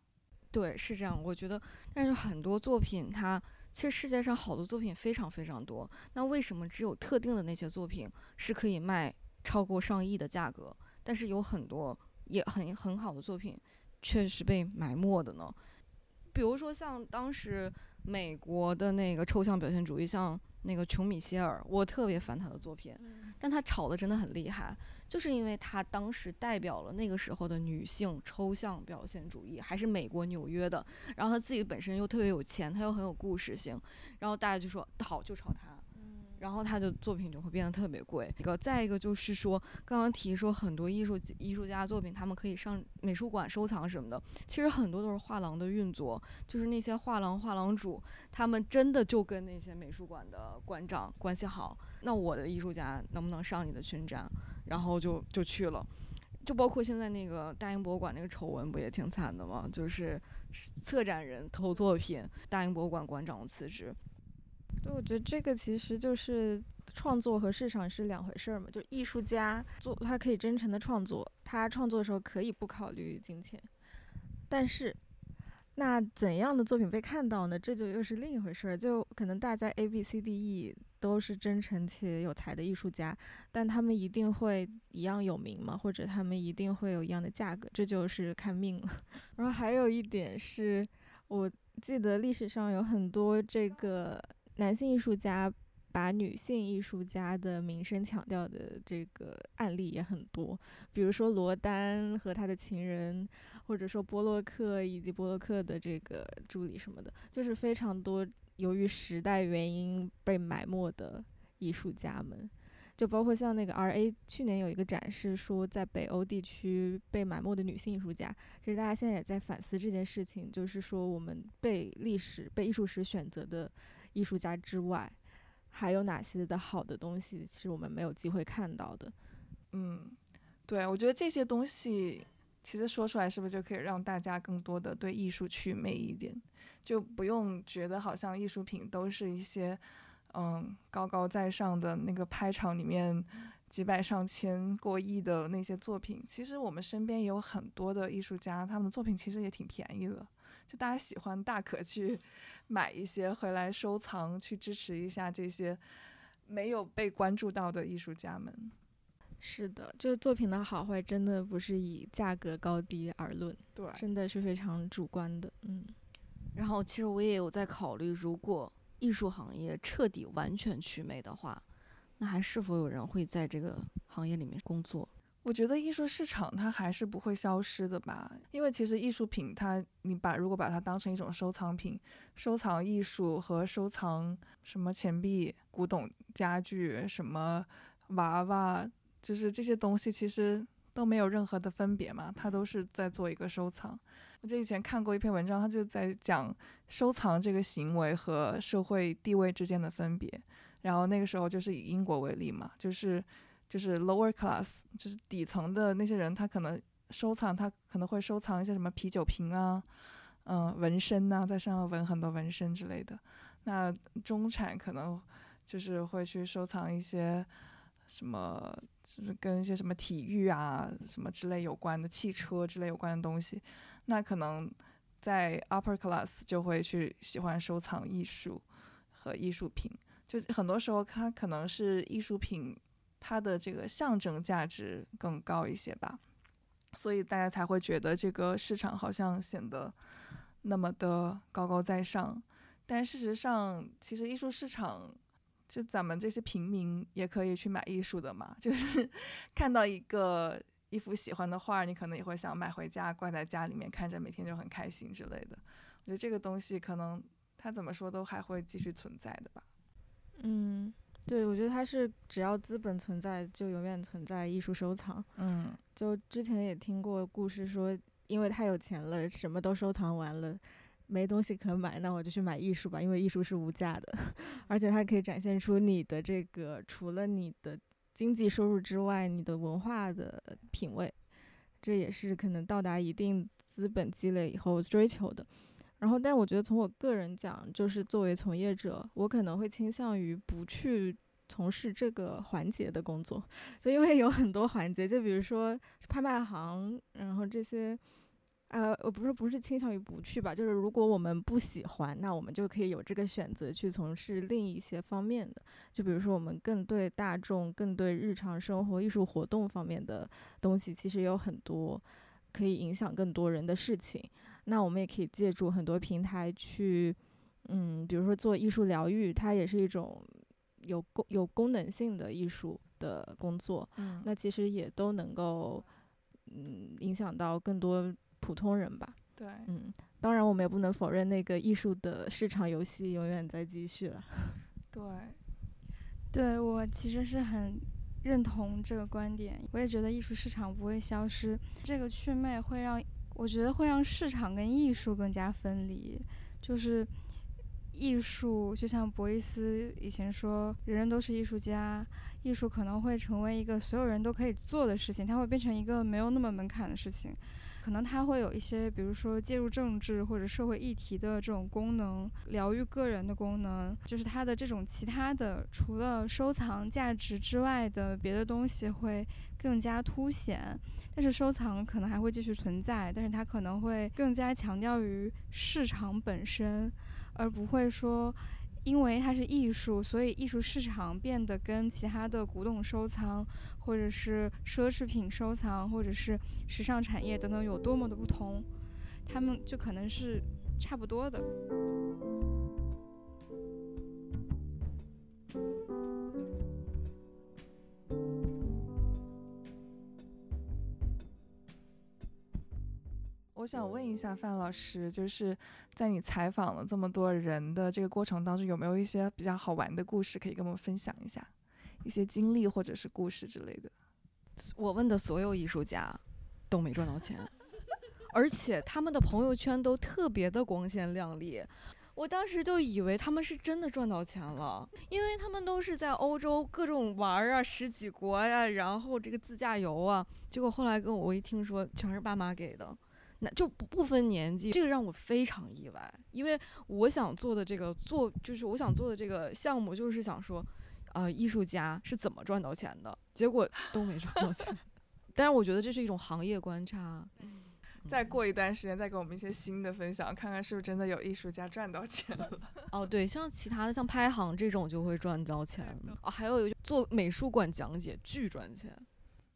对，是这样。我觉得，但是很多作品它。其实世界上好的作品非常非常多，那为什么只有特定的那些作品是可以卖超过上亿的价格，但是有很多也很很好的作品确实被埋没的呢？比如说像当时美国的那个抽象表现主义，像。那个琼米歇尔，我特别烦他的作品，但他炒的真的很厉害，就是因为他当时代表了那个时候的女性抽象表现主义，还是美国纽约的，然后他自己本身又特别有钱，他又很有故事性，然后大家就说好就炒他。然后他的作品就会变得特别贵。一个，再一个就是说，刚刚提说很多艺术艺术家作品，他们可以上美术馆收藏什么的。其实很多都是画廊的运作，就是那些画廊画廊主，他们真的就跟那些美术馆的馆长关系好。那我的艺术家能不能上你的群展？然后就就去了。就包括现在那个大英博物馆那个丑闻，不也挺惨的吗？就是策展人偷作品，大英博物馆馆长辞职。对，我觉得这个其实就是创作和市场是两回事儿嘛。就艺术家做，他可以真诚的创作，他创作的时候可以不考虑金钱。但是，那怎样的作品被看到呢？这就又是另一回事儿。就可能大家 A B C D E 都是真诚且有才的艺术家，但他们一定会一样有名吗？或者他们一定会有一样的价格？这就是看命了。然后还有一点是，我记得历史上有很多这个。男性艺术家把女性艺术家的名声抢掉的这个案例也很多，比如说罗丹和他的情人，或者说波洛克以及波洛克的这个助理什么的，就是非常多由于时代原因被埋没的艺术家们，就包括像那个 R A 去年有一个展示说在北欧地区被埋没的女性艺术家，其实大家现在也在反思这件事情，就是说我们被历史被艺术史选择的。艺术家之外，还有哪些的好的东西是我们没有机会看到的？嗯，对，我觉得这些东西其实说出来，是不是就可以让大家更多的对艺术祛魅一点？就不用觉得好像艺术品都是一些嗯高高在上的那个拍场里面几百上千过亿的那些作品。其实我们身边也有很多的艺术家，他们的作品其实也挺便宜的。就大家喜欢，大可去买一些回来收藏，去支持一下这些没有被关注到的艺术家们。是的，就是作品的好坏，真的不是以价格高低而论，对，真的是非常主观的。嗯，然后其实我也有在考虑，如果艺术行业彻底完全去魅的话，那还是否有人会在这个行业里面工作？我觉得艺术市场它还是不会消失的吧，因为其实艺术品它，你把如果把它当成一种收藏品，收藏艺术和收藏什么钱币、古董家具、什么娃娃，就是这些东西其实。都没有任何的分别嘛，它都是在做一个收藏。我记得以前看过一篇文章，他就在讲收藏这个行为和社会地位之间的分别。然后那个时候就是以英国为例嘛，就是就是 lower class，就是底层的那些人，他可能收藏，他可能会收藏一些什么啤酒瓶啊，嗯，纹身呐，在身上纹很多纹身之类的。那中产可能就是会去收藏一些什么，就是跟一些什么体育啊什么之类有关的汽车之类有关的东西。那可能在 upper class 就会去喜欢收藏艺术和艺术品，就很多时候它可能是艺术品，它的这个象征价值更高一些吧，所以大家才会觉得这个市场好像显得那么的高高在上。但事实上，其实艺术市场就咱们这些平民也可以去买艺术的嘛，就是 看到一个。一幅喜欢的画，你可能也会想买回家挂在家里面看着，每天就很开心之类的。我觉得这个东西可能它怎么说都还会继续存在的吧。嗯，对，我觉得它是只要资本存在，就永远存在艺术收藏。嗯，就之前也听过故事说，因为太有钱了，什么都收藏完了，没东西可买，那我就去买艺术吧，因为艺术是无价的，而且它可以展现出你的这个除了你的。经济收入之外，你的文化的品味，这也是可能到达一定资本积累以后追求的。然后，但我觉得从我个人讲，就是作为从业者，我可能会倾向于不去从事这个环节的工作，就因为有很多环节，就比如说拍卖行，然后这些。呃，我不是不是倾向于不去吧，就是如果我们不喜欢，那我们就可以有这个选择去从事另一些方面的，就比如说我们更对大众、更对日常生活、艺术活动方面的东西，其实有很多可以影响更多人的事情。那我们也可以借助很多平台去，嗯，比如说做艺术疗愈，它也是一种有功有功能性的艺术的工作。嗯，那其实也都能够，嗯，影响到更多。普通人吧，对，嗯，当然我们也不能否认那个艺术的市场游戏永远在继续了。对，对我其实是很认同这个观点，我也觉得艺术市场不会消失。这个祛魅会让我觉得会让市场跟艺术更加分离，就是艺术就像博伊斯以前说，人人都是艺术家，艺术可能会成为一个所有人都可以做的事情，它会变成一个没有那么门槛的事情。可能它会有一些，比如说介入政治或者社会议题的这种功能，疗愈个人的功能，就是它的这种其他的除了收藏价值之外的别的东西会更加凸显。但是收藏可能还会继续存在，但是它可能会更加强调于市场本身，而不会说。因为它是艺术，所以艺术市场变得跟其他的古董收藏，或者是奢侈品收藏，或者是时尚产业等等有多么的不同，他们就可能是差不多的。我想问一下范老师，就是在你采访了这么多人的这个过程当中，有没有一些比较好玩的故事可以跟我们分享一下？一些经历或者是故事之类的。我问的所有艺术家都没赚到钱，而且他们的朋友圈都特别的光鲜亮丽。我当时就以为他们是真的赚到钱了，因为他们都是在欧洲各种玩啊，十几国呀，然后这个自驾游啊。结果后来跟我一听说，全是爸妈给的。那就不不分年纪，这个让我非常意外，因为我想做的这个做就是我想做的这个项目，就是想说，呃，艺术家是怎么赚到钱的，结果 都没赚到钱。但是我觉得这是一种行业观察。再过一段时间再给我们一些新的分享，看看是不是真的有艺术家赚到钱了。哦，对，像其他的像拍行这种就会赚到钱。哦，还有做美术馆讲解巨赚钱。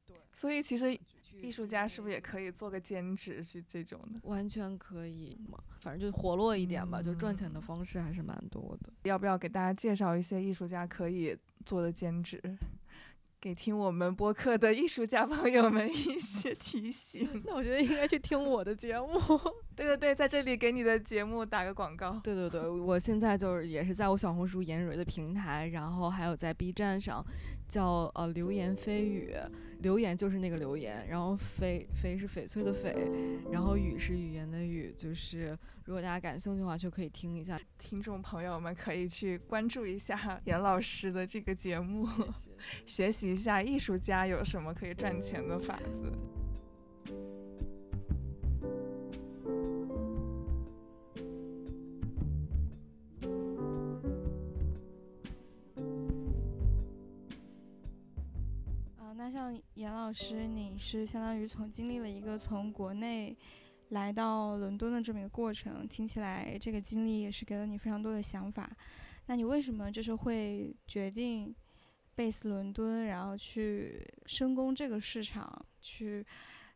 对，所以其实。艺术家是不是也可以做个兼职去这种的？完全可以嘛，反正就活络一点吧，就赚钱的方式还是蛮多的。要不要给大家介绍一些艺术家可以做的兼职，给听我们播客的艺术家朋友们一些提醒？那我觉得应该去听我的节目。对对对，在这里给你的节目打个广告。对对对，我现在就是也是在我小红书颜蕊的平台，然后还有在 B 站上，叫呃流言蜚语，流言就是那个流言，然后蜚蜚是翡翠的翡，然后语是语言的语，就是如果大家感兴趣的话，就可以听一下。听众朋友们可以去关注一下 严老师的这个节目，学习一下艺术家有什么可以赚钱的法子。严老师，你是相当于从经历了一个从国内来到伦敦的这么一个过程，听起来这个经历也是给了你非常多的想法。那你为什么就是会决定 base 伦敦，然后去深攻这个市场，去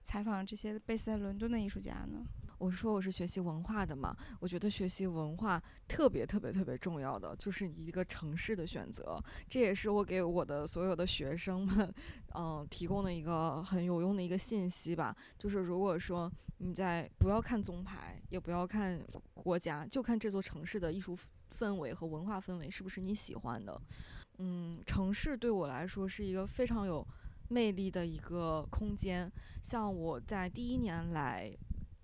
采访这些 base 在伦敦的艺术家呢？我说我是学习文化的嘛，我觉得学习文化特别特别特别重要的就是一个城市的选择，这也是我给我的所有的学生们，嗯，提供的一个很有用的一个信息吧。就是如果说你在不要看宗派，也不要看国家，就看这座城市的艺术氛围和文化氛围是不是你喜欢的。嗯，城市对我来说是一个非常有魅力的一个空间。像我在第一年来。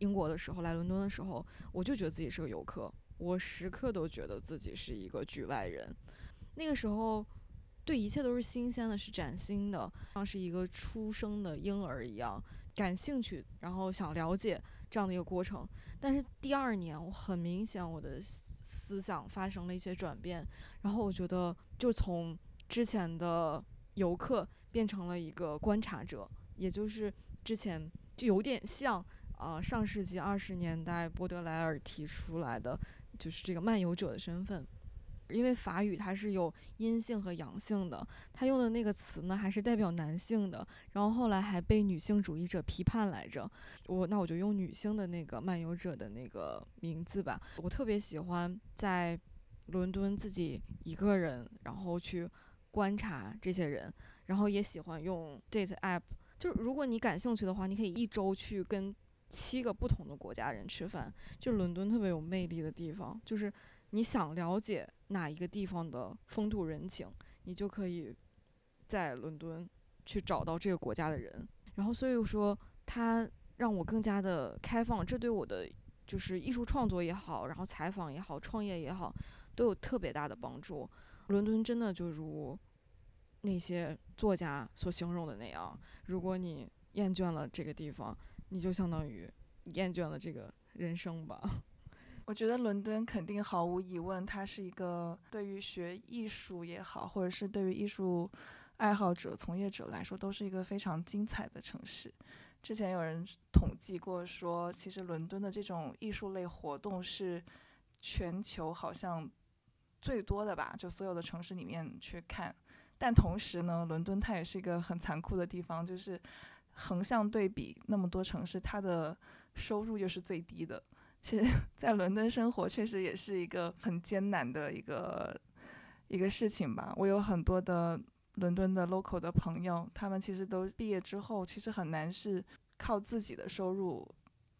英国的时候，来伦敦的时候，我就觉得自己是个游客，我时刻都觉得自己是一个局外人。那个时候，对一切都是新鲜的，是崭新的，像是一个出生的婴儿一样，感兴趣，然后想了解这样的一个过程。但是第二年，我很明显我的思想发生了一些转变，然后我觉得就从之前的游客变成了一个观察者，也就是之前就有点像。啊，上世纪二十年代，波德莱尔提出来的就是这个漫游者的身份，因为法语它是有阴性和阳性的，他用的那个词呢还是代表男性的，然后后来还被女性主义者批判来着。我那我就用女性的那个漫游者的那个名字吧。我特别喜欢在伦敦自己一个人，然后去观察这些人，然后也喜欢用 Date App。就是如果你感兴趣的话，你可以一周去跟。七个不同的国家人吃饭，就伦敦特别有魅力的地方，就是你想了解哪一个地方的风土人情，你就可以在伦敦去找到这个国家的人。然后所以说，它让我更加的开放，这对我的就是艺术创作也好，然后采访也好，创业也好，都有特别大的帮助。伦敦真的就如那些作家所形容的那样，如果你厌倦了这个地方。你就相当于厌倦了这个人生吧。我觉得伦敦肯定毫无疑问，它是一个对于学艺术也好，或者是对于艺术爱好者、从业者来说，都是一个非常精彩的城市。之前有人统计过说，其实伦敦的这种艺术类活动是全球好像最多的吧，就所有的城市里面去看。但同时呢，伦敦它也是一个很残酷的地方，就是。横向对比那么多城市，它的收入又是最低的。其实，在伦敦生活确实也是一个很艰难的一个一个事情吧。我有很多的伦敦的 local 的朋友，他们其实都毕业之后，其实很难是靠自己的收入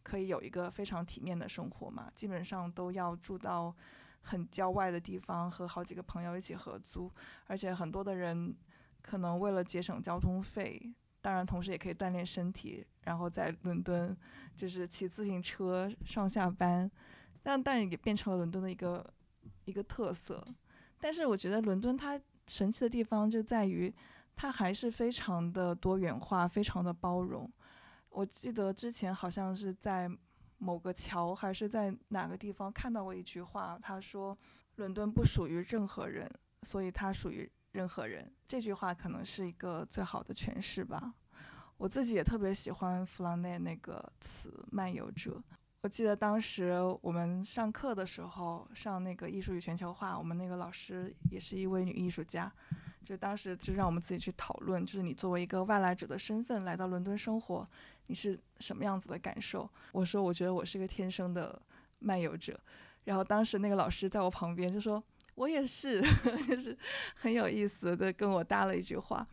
可以有一个非常体面的生活嘛。基本上都要住到很郊外的地方，和好几个朋友一起合租，而且很多的人可能为了节省交通费。当然，同时也可以锻炼身体，然后在伦敦就是骑自行车上下班，但但也变成了伦敦的一个一个特色。但是我觉得伦敦它神奇的地方就在于，它还是非常的多元化，非常的包容。我记得之前好像是在某个桥还是在哪个地方看到过一句话，他说：“伦敦不属于任何人，所以它属于。”任何人，这句话可能是一个最好的诠释吧。我自己也特别喜欢弗朗内那个词“漫游者”。我记得当时我们上课的时候，上那个艺术与全球化，我们那个老师也是一位女艺术家，就当时就让我们自己去讨论，就是你作为一个外来者的身份来到伦敦生活，你是什么样子的感受？我说，我觉得我是个天生的漫游者。然后当时那个老师在我旁边就说。我也是，就是很有意思的跟我搭了一句话，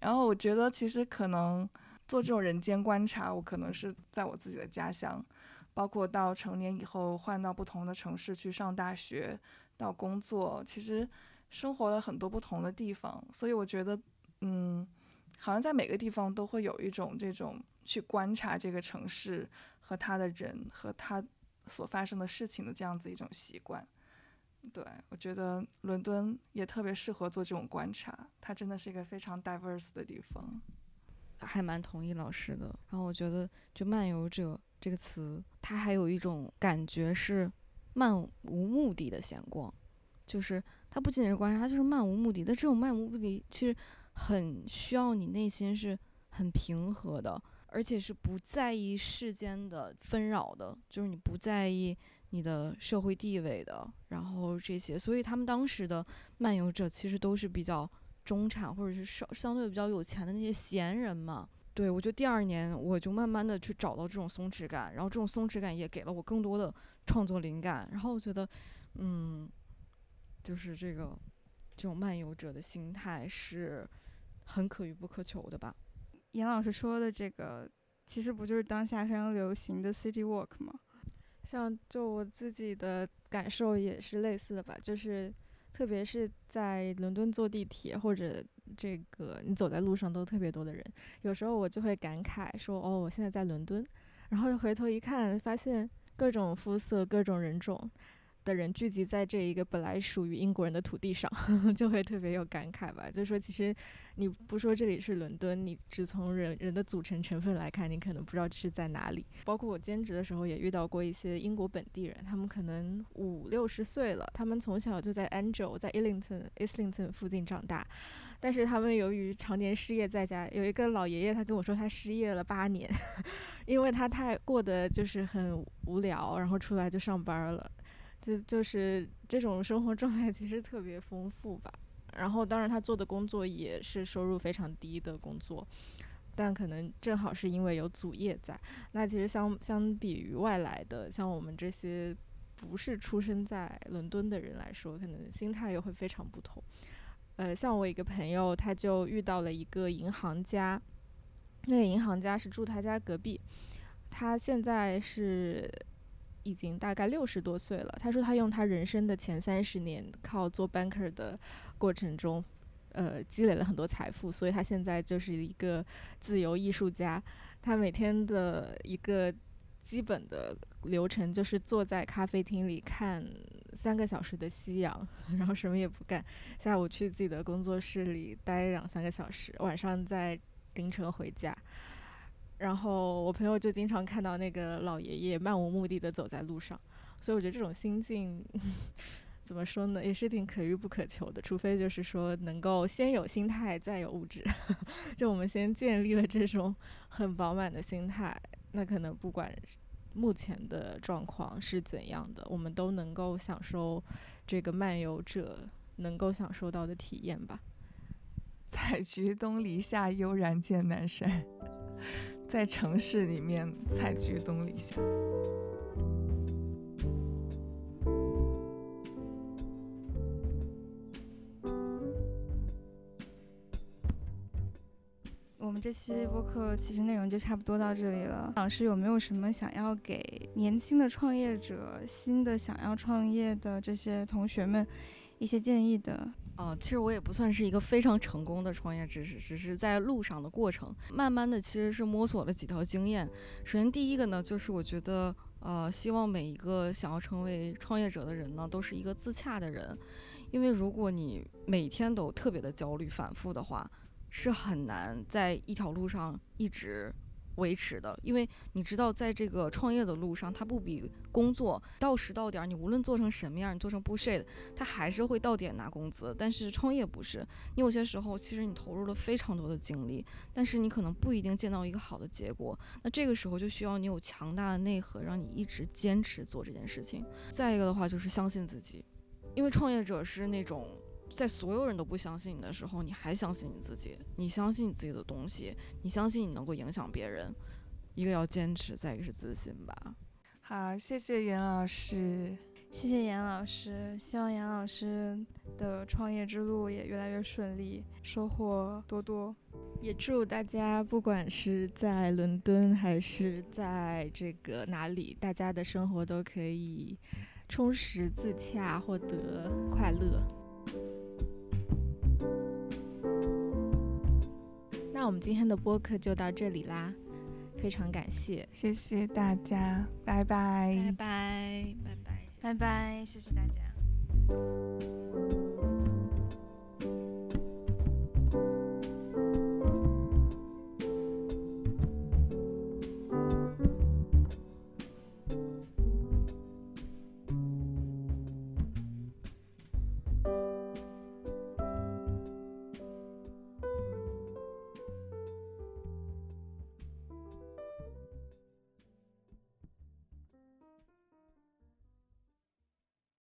然后我觉得其实可能做这种人间观察，我可能是在我自己的家乡包括到成年以后换到不同的城市去上大学，到工作，其实生活了很多不同的地方，所以我觉得，嗯，好像在每个地方都会有一种这种去观察这个城市和他的人和他所发生的事情的这样子一种习惯。对我觉得伦敦也特别适合做这种观察，它真的是一个非常 diverse 的地方。还蛮同意老师的。然后我觉得，就漫游者这个词，它还有一种感觉是漫无目的的闲逛，就是它不仅仅是观察，它就是漫无目的。但这种漫无目的，其实很需要你内心是很平和的，而且是不在意世间的纷扰的，就是你不在意你的社会地位的，然后这些。所以他们当时的漫游者其实都是比较。中产或者是相相对比较有钱的那些闲人嘛，对我觉得第二年我就慢慢的去找到这种松弛感，然后这种松弛感也给了我更多的创作灵感，然后我觉得，嗯，就是这个这种漫游者的心态是很可遇不可求的吧。严老师说的这个，其实不就是当下非常流行的 city walk 吗？像就我自己的感受也是类似的吧，就是。特别是在伦敦坐地铁或者这个你走在路上都特别多的人，有时候我就会感慨说：“哦，我现在在伦敦。”然后回头一看，发现各种肤色、各种人种。的人聚集在这一个本来属于英国人的土地上，就会特别有感慨吧。就是说，其实你不说这里是伦敦，你只从人人的组成成分来看，你可能不知道这是在哪里。包括我兼职的时候，也遇到过一些英国本地人，他们可能五六十岁了，他们从小就在 Angel、在 Islington、Islington 附近长大，但是他们由于常年失业在家，有一个老爷爷，他跟我说他失业了八年，因为他太过得就是很无聊，然后出来就上班了。就就是这种生活状态其实特别丰富吧，然后当然他做的工作也是收入非常低的工作，但可能正好是因为有祖业在，那其实相相比于外来的像我们这些不是出生在伦敦的人来说，可能心态又会非常不同。呃，像我一个朋友，他就遇到了一个银行家，那个银行家是住他家隔壁，他现在是。已经大概六十多岁了。他说他用他人生的前三十年靠做 banker 的过程中，呃，积累了很多财富，所以他现在就是一个自由艺术家。他每天的一个基本的流程就是坐在咖啡厅里看三个小时的夕阳，然后什么也不干。下午去自己的工作室里待两三个小时，晚上再凌晨回家。然后我朋友就经常看到那个老爷爷漫无目的的走在路上，所以我觉得这种心境 怎么说呢，也是挺可遇不可求的。除非就是说能够先有心态，再有物质。就我们先建立了这种很饱满的心态，那可能不管目前的状况是怎样的，我们都能够享受这个漫游者能够享受到的体验吧。采菊东篱下，悠然见南山。在城市里面采菊东篱下。我们这期播客其实内容就差不多到这里了。老师有没有什么想要给年轻的创业者、新的想要创业的这些同学们一些建议的？哦，其实我也不算是一个非常成功的创业知识，只是在路上的过程，慢慢的其实是摸索了几条经验。首先第一个呢，就是我觉得，呃，希望每一个想要成为创业者的人呢，都是一个自洽的人，因为如果你每天都特别的焦虑、反复的话，是很难在一条路上一直。维持的，因为你知道，在这个创业的路上，它不比工作到时到点儿，你无论做成什么样，你做成 bullshit，它还是会到点拿工资。但是创业不是，你有些时候其实你投入了非常多的精力，但是你可能不一定见到一个好的结果。那这个时候就需要你有强大的内核，让你一直坚持做这件事情。再一个的话就是相信自己，因为创业者是那种。在所有人都不相信你的时候，你还相信你自己，你相信你自己的东西，你相信你能够影响别人。一个要坚持，再一个是自信吧。好，谢谢严老师，谢谢严老师，希望严老师的创业之路也越来越顺利，收获多多。也祝大家不管是在伦敦还是在这个哪里，大家的生活都可以充实自洽，获得快乐。那我们今天的播客就到这里啦，非常感谢，谢谢大家，拜拜。拜拜拜拜拜，谢谢大家。